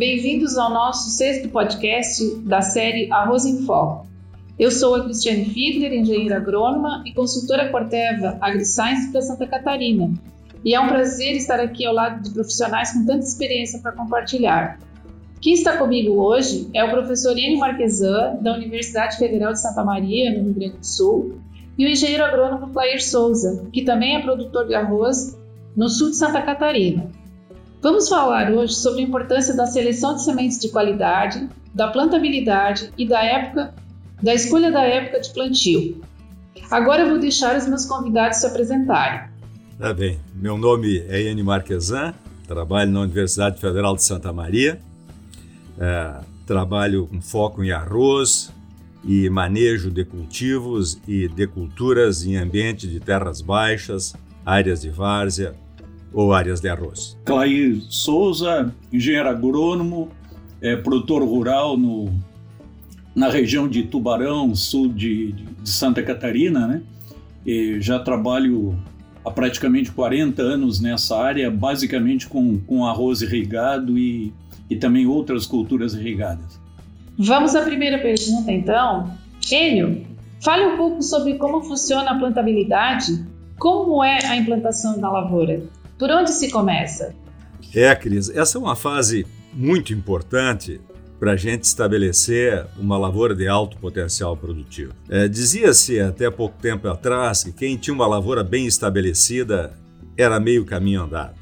bem-vindos ao nosso sexto podcast da série Arroz em Foco. Eu sou a Cristiane Fiedler, engenheira agrônoma e consultora Corteva AgriScience para Santa Catarina. E é um prazer estar aqui ao lado de profissionais com tanta experiência para compartilhar. Quem está comigo hoje é o professor Enio Marquesan, da Universidade Federal de Santa Maria, no Rio Grande do Sul, e o engenheiro agrônomo Clair Souza, que também é produtor de arroz no sul de Santa Catarina. Vamos falar hoje sobre a importância da seleção de sementes de qualidade, da plantabilidade e da época da escolha da época de plantio. Agora vou deixar os meus convidados se apresentarem. Tá bem. Meu nome é Iane Marquesan, trabalho na Universidade Federal de Santa Maria. É, trabalho com foco em arroz e manejo de cultivos e de culturas em ambiente de terras baixas, áreas de várzea, ou áreas de arroz? Clair Souza, engenheiro agrônomo, é, produtor rural no, na região de Tubarão, sul de, de Santa Catarina, né? E já trabalho há praticamente 40 anos nessa área, basicamente com, com arroz irrigado e, e também outras culturas irrigadas. Vamos à primeira pergunta, então. Enio, fale um pouco sobre como funciona a plantabilidade, como é a implantação da lavoura. Por onde se começa? É, Cris, essa é uma fase muito importante para a gente estabelecer uma lavoura de alto potencial produtivo. É, Dizia-se até pouco tempo atrás que quem tinha uma lavoura bem estabelecida era meio caminho andado.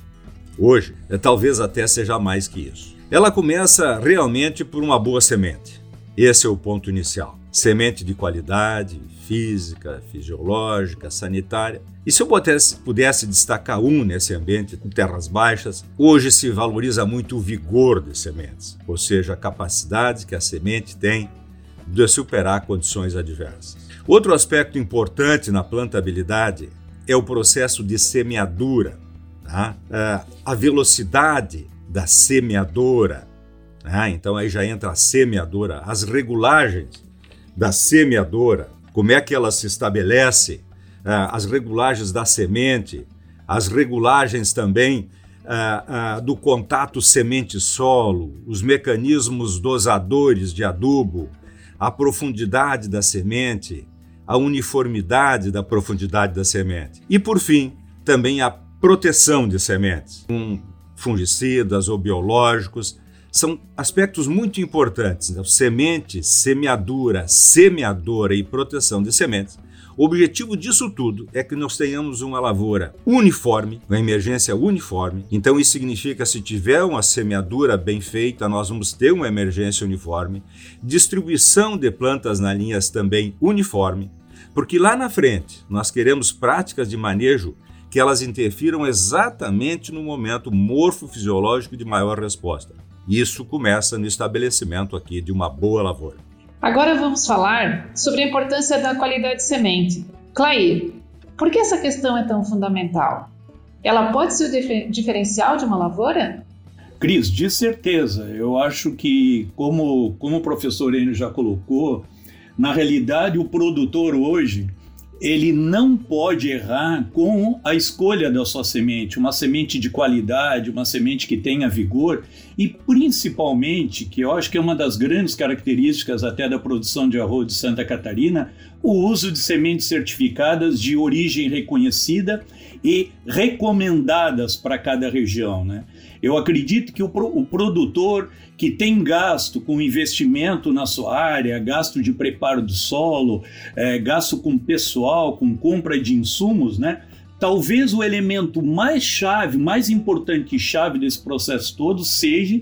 Hoje, é, talvez até seja mais que isso. Ela começa realmente por uma boa semente. Esse é o ponto inicial. Semente de qualidade, física, fisiológica, sanitária. E se eu pudesse, pudesse destacar um nesse ambiente com terras baixas, hoje se valoriza muito o vigor de sementes, ou seja, a capacidade que a semente tem de superar condições adversas. Outro aspecto importante na plantabilidade é o processo de semeadura, tá? É, a velocidade da semeadora. Tá? Então aí já entra a semeadora, as regulagens da semeadora, como é que ela se estabelece, ah, as regulagens da semente, as regulagens também ah, ah, do contato semente-solo, os mecanismos dosadores de adubo, a profundidade da semente, a uniformidade da profundidade da semente. E, por fim, também a proteção de sementes, com fungicidas ou biológicos, são aspectos muito importantes. Né? Semente, semeadura, semeadora e proteção de sementes. O objetivo disso tudo é que nós tenhamos uma lavoura uniforme, uma emergência uniforme. Então, isso significa se tiver uma semeadura bem feita, nós vamos ter uma emergência uniforme. Distribuição de plantas na linhas também uniforme, porque lá na frente nós queremos práticas de manejo que elas interfiram exatamente no momento morfofisiológico de maior resposta. Isso começa no estabelecimento aqui de uma boa lavoura. Agora vamos falar sobre a importância da qualidade de semente. Clair, por que essa questão é tão fundamental? Ela pode ser o diferencial de uma lavoura? Cris, de certeza. Eu acho que, como, como o professor Enio já colocou, na realidade o produtor hoje ele não pode errar com a escolha da sua semente, uma semente de qualidade, uma semente que tenha vigor e principalmente, que eu acho que é uma das grandes características até da produção de arroz de Santa Catarina, o uso de sementes certificadas de origem reconhecida e recomendadas para cada região, né? Eu acredito que o, o produtor que tem gasto com investimento na sua área, gasto de preparo do solo, é, gasto com pessoal, com compra de insumos, né? Talvez o elemento mais chave, mais importante chave desse processo todo seja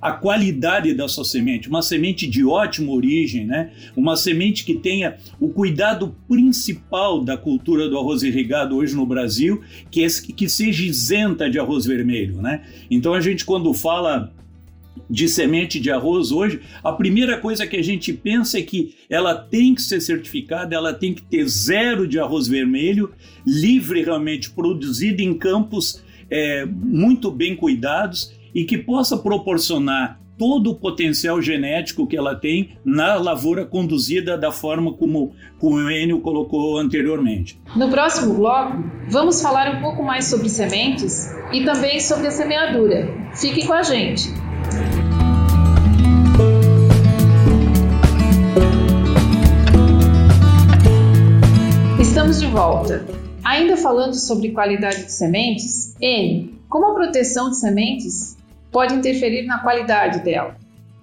a qualidade da sua semente, uma semente de ótima origem, né? Uma semente que tenha o cuidado principal da cultura do arroz irrigado hoje no Brasil, que é que seja isenta de arroz vermelho, né? Então a gente quando fala de semente de arroz hoje, a primeira coisa que a gente pensa é que ela tem que ser certificada, ela tem que ter zero de arroz vermelho, livre realmente, produzido em campos é, muito bem cuidados e que possa proporcionar todo o potencial genético que ela tem na lavoura conduzida da forma como, como o Enio colocou anteriormente. No próximo bloco, vamos falar um pouco mais sobre sementes e também sobre a semeadura. Fique com a gente! Estamos de volta. Ainda falando sobre qualidade de sementes, N, como a proteção de sementes pode interferir na qualidade dela?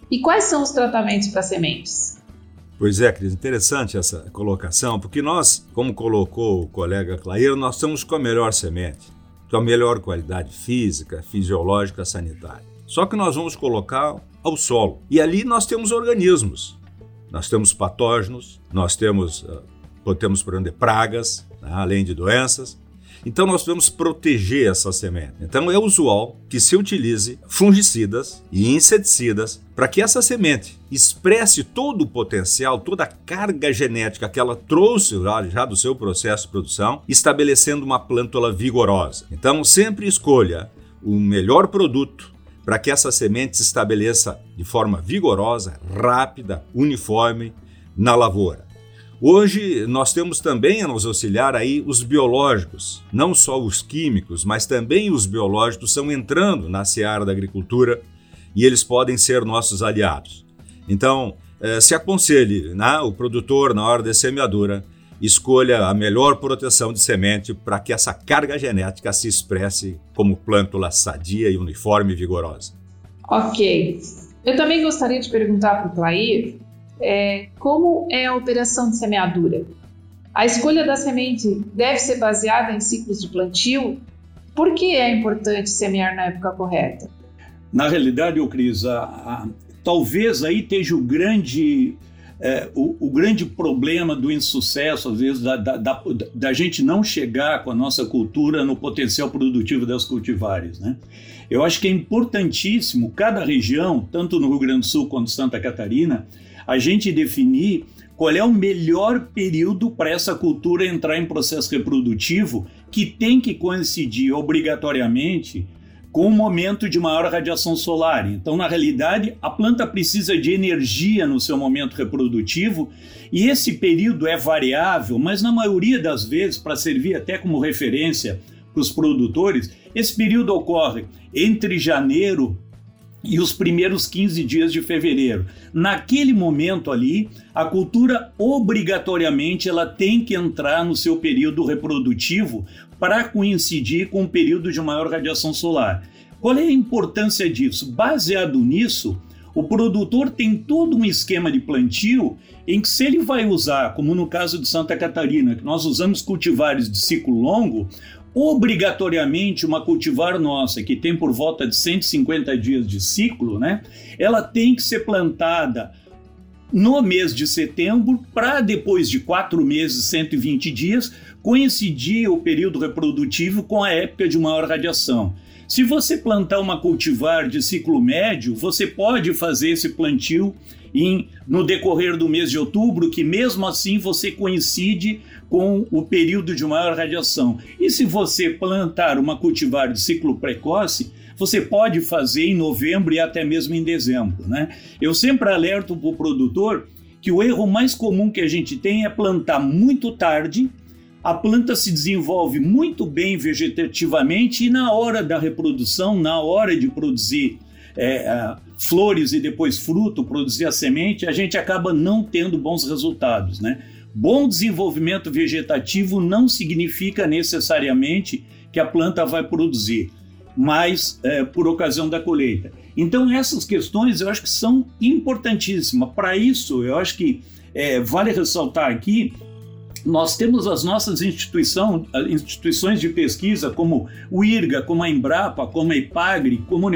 E quais são os tratamentos para sementes? Pois é, Cris, interessante essa colocação, porque nós, como colocou o colega Clair, nós estamos com a melhor semente, com a melhor qualidade física, fisiológica, sanitária. Só que nós vamos colocar ao solo. E ali nós temos organismos. Nós temos patógenos, nós temos uh, podemos prender pragas, né, além de doenças. Então nós devemos proteger essa semente. Então é usual que se utilize fungicidas e inseticidas para que essa semente expresse todo o potencial, toda a carga genética que ela trouxe já do seu processo de produção, estabelecendo uma plântula vigorosa. Então sempre escolha o melhor produto para que essa semente se estabeleça de forma vigorosa, rápida, uniforme na lavoura. Hoje nós temos também a nos auxiliar aí os biológicos, não só os químicos, mas também os biológicos estão entrando na seara da agricultura e eles podem ser nossos aliados. Então, eh, se aconselhe né, o produtor na hora da semeadura, escolha a melhor proteção de semente para que essa carga genética se expresse como plântula sadia e uniforme e vigorosa. Ok. Eu também gostaria de perguntar para o Clair é, como é a operação de semeadura? A escolha da semente deve ser baseada em ciclos de plantio? Por que é importante semear na época correta? Na realidade, o Cris, a, a, talvez aí esteja o grande, é, o, o, grande problema do insucesso, às vezes, da, da, da, da, gente não chegar com a nossa cultura no potencial produtivo das cultivares. Né? Eu acho que é importantíssimo cada região, tanto no Rio Grande do Sul quanto Santa Catarina, a gente definir qual é o melhor período para essa cultura entrar em processo reprodutivo que tem que coincidir obrigatoriamente com o momento de maior radiação solar. Então, na realidade, a planta precisa de energia no seu momento reprodutivo e esse período é variável, mas na maioria das vezes, para servir até como referência para os produtores, esse período ocorre entre janeiro e os primeiros 15 dias de fevereiro. Naquele momento ali, a cultura obrigatoriamente ela tem que entrar no seu período reprodutivo para coincidir com o período de maior radiação solar. Qual é a importância disso? Baseado nisso, o produtor tem todo um esquema de plantio em que se ele vai usar, como no caso de Santa Catarina, que nós usamos cultivares de ciclo longo, obrigatoriamente uma cultivar nossa, que tem por volta de 150 dias de ciclo, né? Ela tem que ser plantada no mês de setembro para depois de quatro meses, 120 dias, coincidir o período reprodutivo com a época de maior radiação. Se você plantar uma cultivar de ciclo médio, você pode fazer esse plantio em, no decorrer do mês de outubro, que mesmo assim você coincide com o período de maior radiação. E se você plantar uma cultivar de ciclo precoce, você pode fazer em novembro e até mesmo em dezembro. Né? Eu sempre alerto para o produtor que o erro mais comum que a gente tem é plantar muito tarde, a planta se desenvolve muito bem vegetativamente e na hora da reprodução, na hora de produzir é, flores e depois fruto, produzir a semente, a gente acaba não tendo bons resultados. Né? Bom desenvolvimento vegetativo não significa necessariamente que a planta vai produzir, mas é, por ocasião da colheita. Então, essas questões eu acho que são importantíssimas. Para isso, eu acho que é, vale ressaltar aqui nós temos as nossas instituição, instituições de pesquisa, como o IRGA, como a Embrapa, como a IPAGRE, como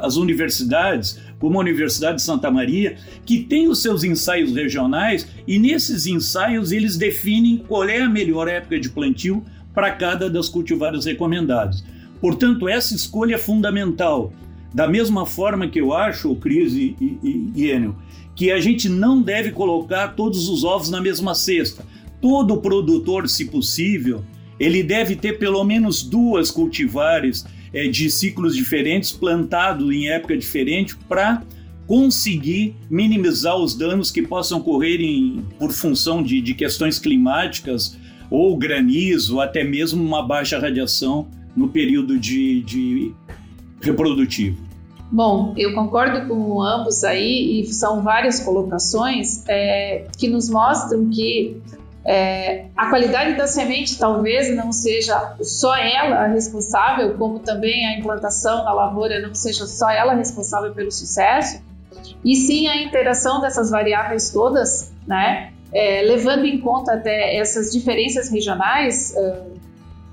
as universidades, como a Universidade de Santa Maria, que têm os seus ensaios regionais e nesses ensaios eles definem qual é a melhor época de plantio para cada das cultivares recomendadas. Portanto, essa escolha é fundamental. Da mesma forma que eu acho, Cris e, e, e Enio, que a gente não deve colocar todos os ovos na mesma cesta todo produtor, se possível, ele deve ter pelo menos duas cultivares é, de ciclos diferentes, plantado em época diferente, para conseguir minimizar os danos que possam ocorrer em, por função de, de questões climáticas ou granizo, até mesmo uma baixa radiação no período de, de reprodutivo. Bom, eu concordo com ambos aí e são várias colocações é, que nos mostram que é, a qualidade da semente talvez não seja só ela responsável, como também a implantação da lavoura não seja só ela responsável pelo sucesso, e sim a interação dessas variáveis todas, né, é, levando em conta até essas diferenças regionais uh,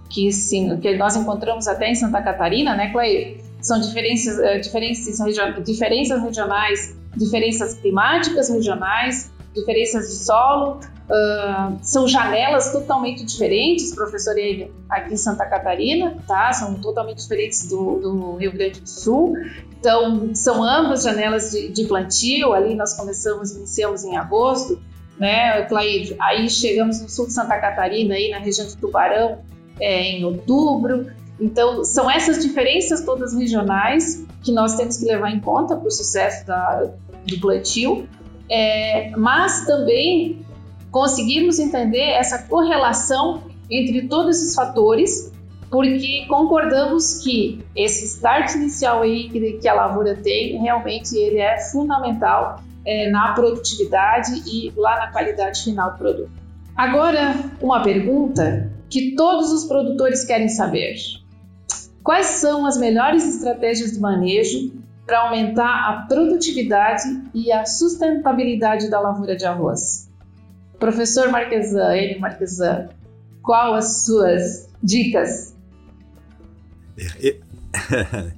que, sim, que nós encontramos até em Santa Catarina, né, Clay? São diferenças, uh, diferenças, diferenças regionais, diferenças climáticas regionais, diferenças de solo, uh, são janelas totalmente diferentes, professor Eve, aqui em Santa Catarina, tá? São totalmente diferentes do, do Rio Grande do Sul. Então, são ambas janelas de, de plantio, ali nós começamos, iniciamos em agosto, né? Aí chegamos no sul de Santa Catarina, aí na região de Tubarão, é, em outubro. Então, são essas diferenças todas regionais que nós temos que levar em conta para o sucesso da, do plantio, é, mas também conseguirmos entender essa correlação entre todos esses fatores, porque concordamos que esse start inicial aí que, a lavoura tem, realmente ele é fundamental é, na produtividade e lá na qualidade final do produto. Agora, uma pergunta que todos os produtores querem saber: quais são as melhores estratégias de manejo para aumentar a produtividade e a sustentabilidade da lavoura de arroz? Professor Marquesan, Enio Marquesan, qual as suas dicas? É,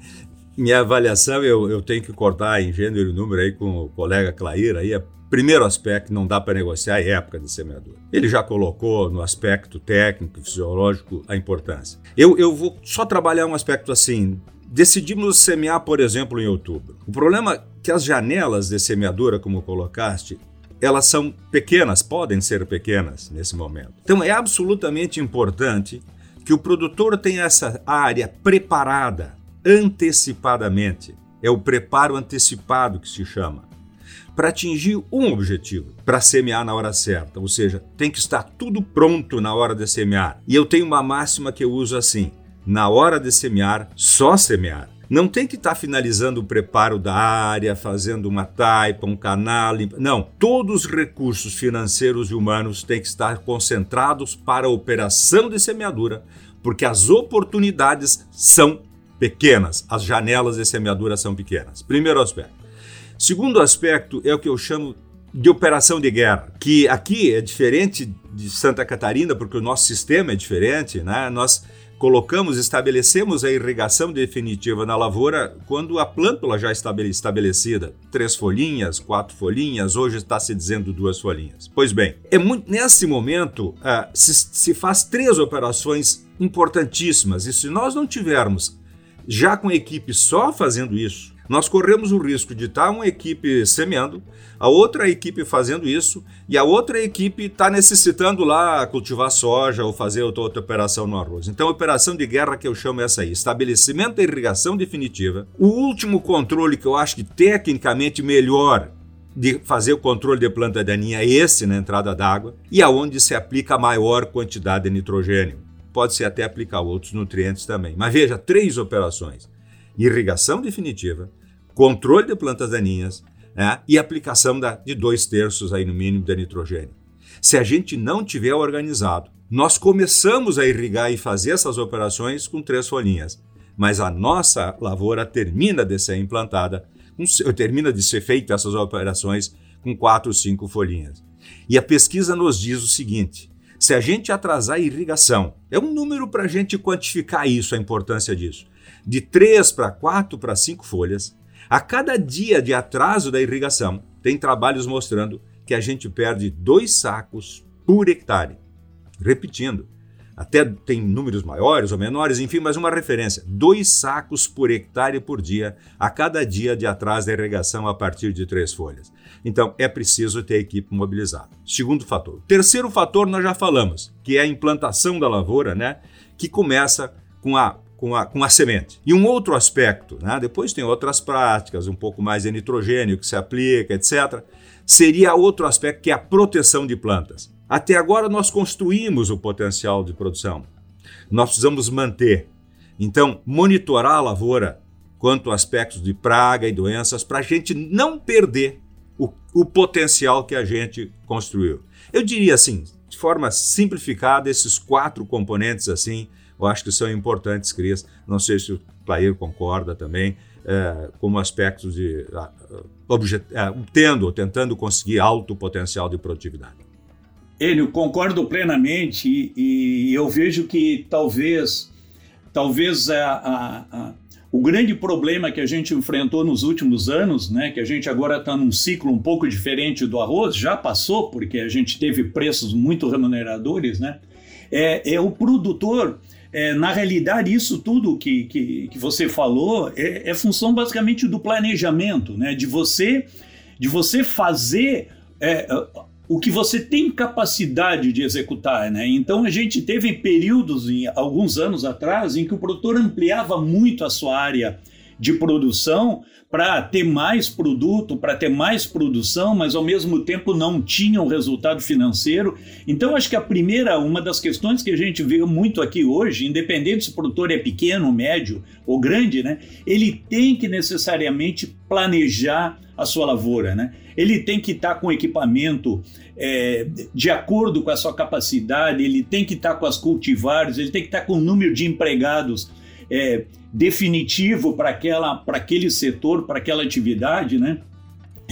minha avaliação, eu, eu tenho que cortar em gênero e número aí com o colega Clair, aí é primeiro aspecto não dá para negociar é época de semeadura. Ele já colocou no aspecto técnico, fisiológico, a importância. Eu, eu vou só trabalhar um aspecto assim. Decidimos semear, por exemplo, em outubro. O problema é que as janelas de semeadura, como colocaste, elas são pequenas, podem ser pequenas nesse momento. Então é absolutamente importante que o produtor tenha essa área preparada antecipadamente. É o preparo antecipado que se chama. Para atingir um objetivo, para semear na hora certa, ou seja, tem que estar tudo pronto na hora de semear. E eu tenho uma máxima que eu uso assim: na hora de semear, só semear. Não tem que estar finalizando o preparo da área, fazendo uma taipa, um canal. Não, todos os recursos financeiros e humanos têm que estar concentrados para a operação de semeadura, porque as oportunidades são pequenas, as janelas de semeadura são pequenas. Primeiro aspecto. Segundo aspecto é o que eu chamo de operação de guerra, que aqui é diferente de Santa Catarina, porque o nosso sistema é diferente, né? Nós colocamos, estabelecemos a irrigação definitiva na lavoura quando a plântula já está estabelecida, três folhinhas, quatro folhinhas, hoje está se dizendo duas folhinhas. Pois bem, é muito, nesse momento uh, se, se faz três operações importantíssimas e se nós não tivermos já com a equipe só fazendo isso, nós corremos o risco de estar uma equipe semeando, a outra equipe fazendo isso, e a outra equipe está necessitando lá cultivar soja ou fazer outra, outra operação no arroz. Então, a operação de guerra que eu chamo é essa aí: estabelecimento da irrigação definitiva. O último controle que eu acho que tecnicamente melhor de fazer o controle de planta daninha é esse na entrada d'água e aonde se aplica a maior quantidade de nitrogênio pode-se até aplicar outros nutrientes também. Mas veja, três operações: irrigação definitiva, controle de plantas daninhas né, e aplicação da, de dois terços aí no mínimo de nitrogênio. Se a gente não tiver organizado, nós começamos a irrigar e fazer essas operações com três folhinhas, mas a nossa lavoura termina de ser implantada, termina de ser feita essas operações com quatro, cinco folhinhas. E a pesquisa nos diz o seguinte: se a gente atrasar a irrigação, é um número para a gente quantificar isso, a importância disso. De 3 para 4 para 5 folhas, a cada dia de atraso da irrigação, tem trabalhos mostrando que a gente perde dois sacos por hectare. Repetindo, até tem números maiores ou menores, enfim, mas uma referência: dois sacos por hectare por dia, a cada dia de atraso da irrigação a partir de três folhas. Então, é preciso ter a equipe mobilizada. Segundo fator. Terceiro fator, nós já falamos, que é a implantação da lavoura, né? Que começa com a com a, com a semente. E um outro aspecto, né? depois tem outras práticas, um pouco mais de nitrogênio que se aplica, etc. Seria outro aspecto que é a proteção de plantas. Até agora nós construímos o potencial de produção. Nós precisamos manter. Então, monitorar a lavoura quanto aspectos de praga e doenças, para a gente não perder o, o potencial que a gente construiu. Eu diria assim, de forma simplificada, esses quatro componentes assim, eu acho que são importantes, Cris. Não sei se o Clair concorda também, é, como aspectos de objet, é, tendo tentando conseguir alto potencial de produtividade. Enio, concordo plenamente e, e, eu vejo que talvez, talvez a, a, a o grande problema que a gente enfrentou nos últimos anos, né, que a gente agora está num ciclo um pouco diferente do arroz, já passou, porque a gente teve preços muito remuneradores, né, é, é o produtor. É, na realidade, isso tudo que, que, que você falou é, é, função basicamente do planejamento, né, de você, de você fazer é, o que você tem capacidade de executar, né? Então a gente teve períodos, em, alguns anos atrás, em que o produtor ampliava muito a sua área de produção para ter mais produto, para ter mais produção, mas ao mesmo tempo não tinha um resultado financeiro. Então acho que a primeira, uma das questões que a gente vê muito aqui hoje, independente se o produtor é pequeno, médio ou grande, né? Ele tem que necessariamente planejar a sua lavoura, né? Ele tem que estar tá com equipamento é, de acordo com a sua capacidade, ele tem que estar tá com as cultivares, ele tem que estar tá com o número de empregados é, definitivo para aquele setor, para aquela atividade, né?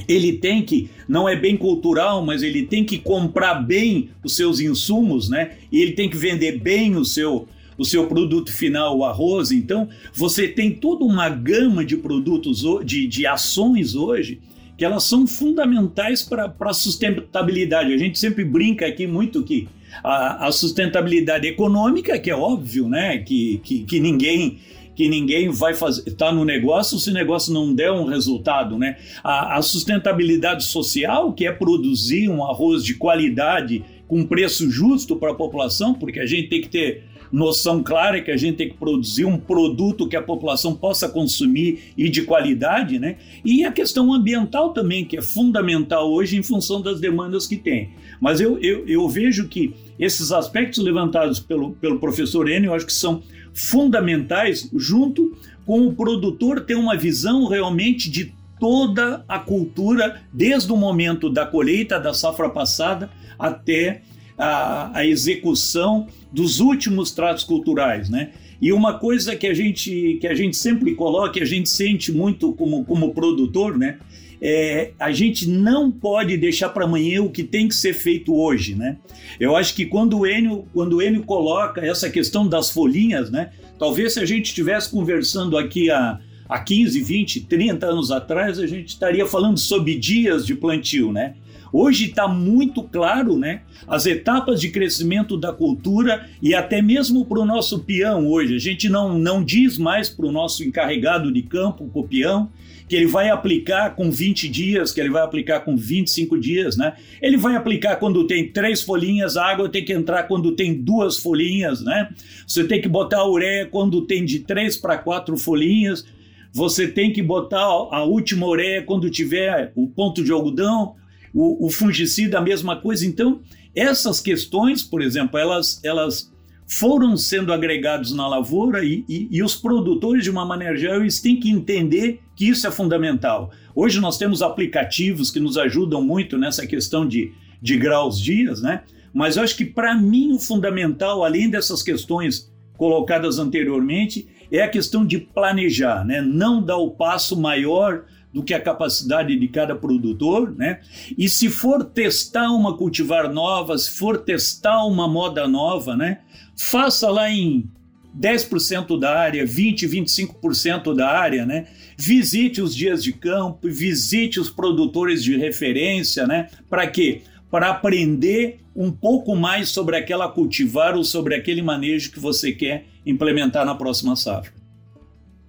Ele tem que, não é bem cultural, mas ele tem que comprar bem os seus insumos, né? E ele tem que vender bem o seu, o seu produto final, o arroz. Então, você tem toda uma gama de produtos, de, de ações hoje, que elas são fundamentais para a sustentabilidade. A gente sempre brinca aqui muito que a, a sustentabilidade econômica, que é óbvio, né? Que, que, que ninguém que ninguém vai fazer tá no negócio se o negócio não der um resultado, né? A, a, sustentabilidade social, que é produzir um arroz de qualidade com preço justo para a população, porque a gente tem que ter noção clara que a gente tem que produzir um produto que a população possa consumir e de qualidade, né? E a questão ambiental também, que é fundamental hoje em função das demandas que tem. Mas eu, eu, eu vejo que esses aspectos levantados pelo, pelo professor Enio, eu acho que são fundamentais, junto com o produtor ter uma visão realmente de toda a cultura, desde o momento da colheita da safra passada até a, a execução dos últimos tratos culturais, né? E uma coisa que a gente que a gente sempre coloca, a gente sente muito como, como produtor, né? É, a gente não pode deixar para amanhã o que tem que ser feito hoje, né? Eu acho que quando o Enio, quando o Enio coloca essa questão das folhinhas, né? Talvez se a gente estivesse conversando aqui há, há 15, 20, 30 anos atrás, a gente estaria falando sobre dias de plantio, né? Hoje está muito claro né, as etapas de crescimento da cultura e até mesmo para o nosso peão hoje. A gente não, não diz mais para o nosso encarregado de campo, o peão, que ele vai aplicar com 20 dias, que ele vai aplicar com 25 dias, né? Ele vai aplicar quando tem três folhinhas, a água tem que entrar quando tem duas folhinhas, né? Você tem que botar a ureia quando tem de três para quatro folhinhas. Você tem que botar a última ureia quando tiver o ponto de algodão o, o fungicida a mesma coisa. Então, essas questões, por exemplo, elas, elas foram sendo agregados na lavoura e, e, e, os produtores, de uma maneira geral, eles têm que entender que isso é fundamental. Hoje nós temos aplicativos que nos ajudam muito nessa questão de, de graus dias, né? Mas eu acho que para mim o fundamental, além dessas questões colocadas anteriormente, é a questão de planejar, né? Não dar o passo maior do que a capacidade de cada produtor, né? E se for testar uma cultivar nova, se for testar uma moda nova, né? Faça lá em 10% da área, 20, 25% da área, né? Visite os dias de campo, visite os produtores de referência, né? Para quê? Para aprender um pouco mais sobre aquela cultivar ou sobre aquele manejo que você quer implementar na próxima safra.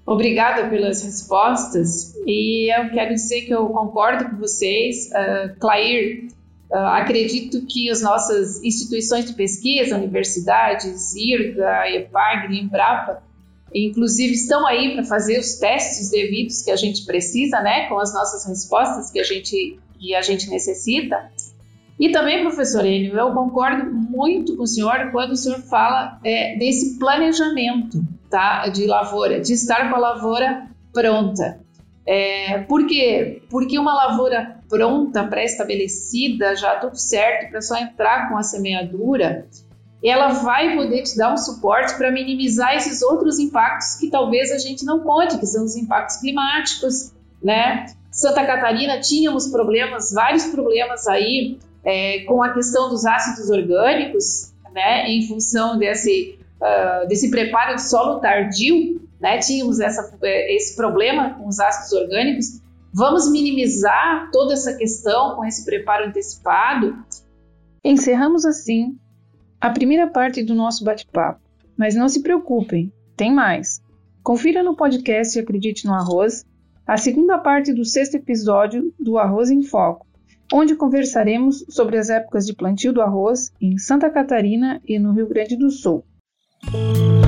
Obrigada pelas respostas e eu quero dizer que eu concordo com vocês. Uh, Clair, uh, acredito que as nossas instituições de pesquisa, universidades, IRGA, EPAGRE, Embrapa, inclusive estão aí para fazer os testes devidos que a gente precisa, né, com as nossas respostas que a gente, que a gente necessita. E também, professor Enio, eu concordo muito com o senhor quando o senhor fala é, desse planejamento tá, de lavoura, de estar com a lavoura pronta. É, por quê? Porque uma lavoura pronta, pré-estabelecida, já tudo certo, para só entrar com a semeadura, ela vai poder te dar um suporte para minimizar esses outros impactos que talvez a gente não conte, que são os impactos climáticos, né? Santa Catarina tínhamos problemas, vários problemas aí é, com a questão dos ácidos orgânicos, né? Em função desse, uh, desse preparo de solo tardio, né? Tínhamos essa, é, esse problema com os ácidos orgânicos. Vamos minimizar toda essa questão com esse preparo antecipado. Encerramos assim a primeira parte do nosso bate-papo. Mas não se preocupem, tem mais. Confira no podcast Acredite no Arroz a segunda parte do sexto episódio do Arroz em Foco, onde conversaremos sobre as épocas de plantio do arroz em Santa Catarina e no Rio Grande do Sul. Thank you.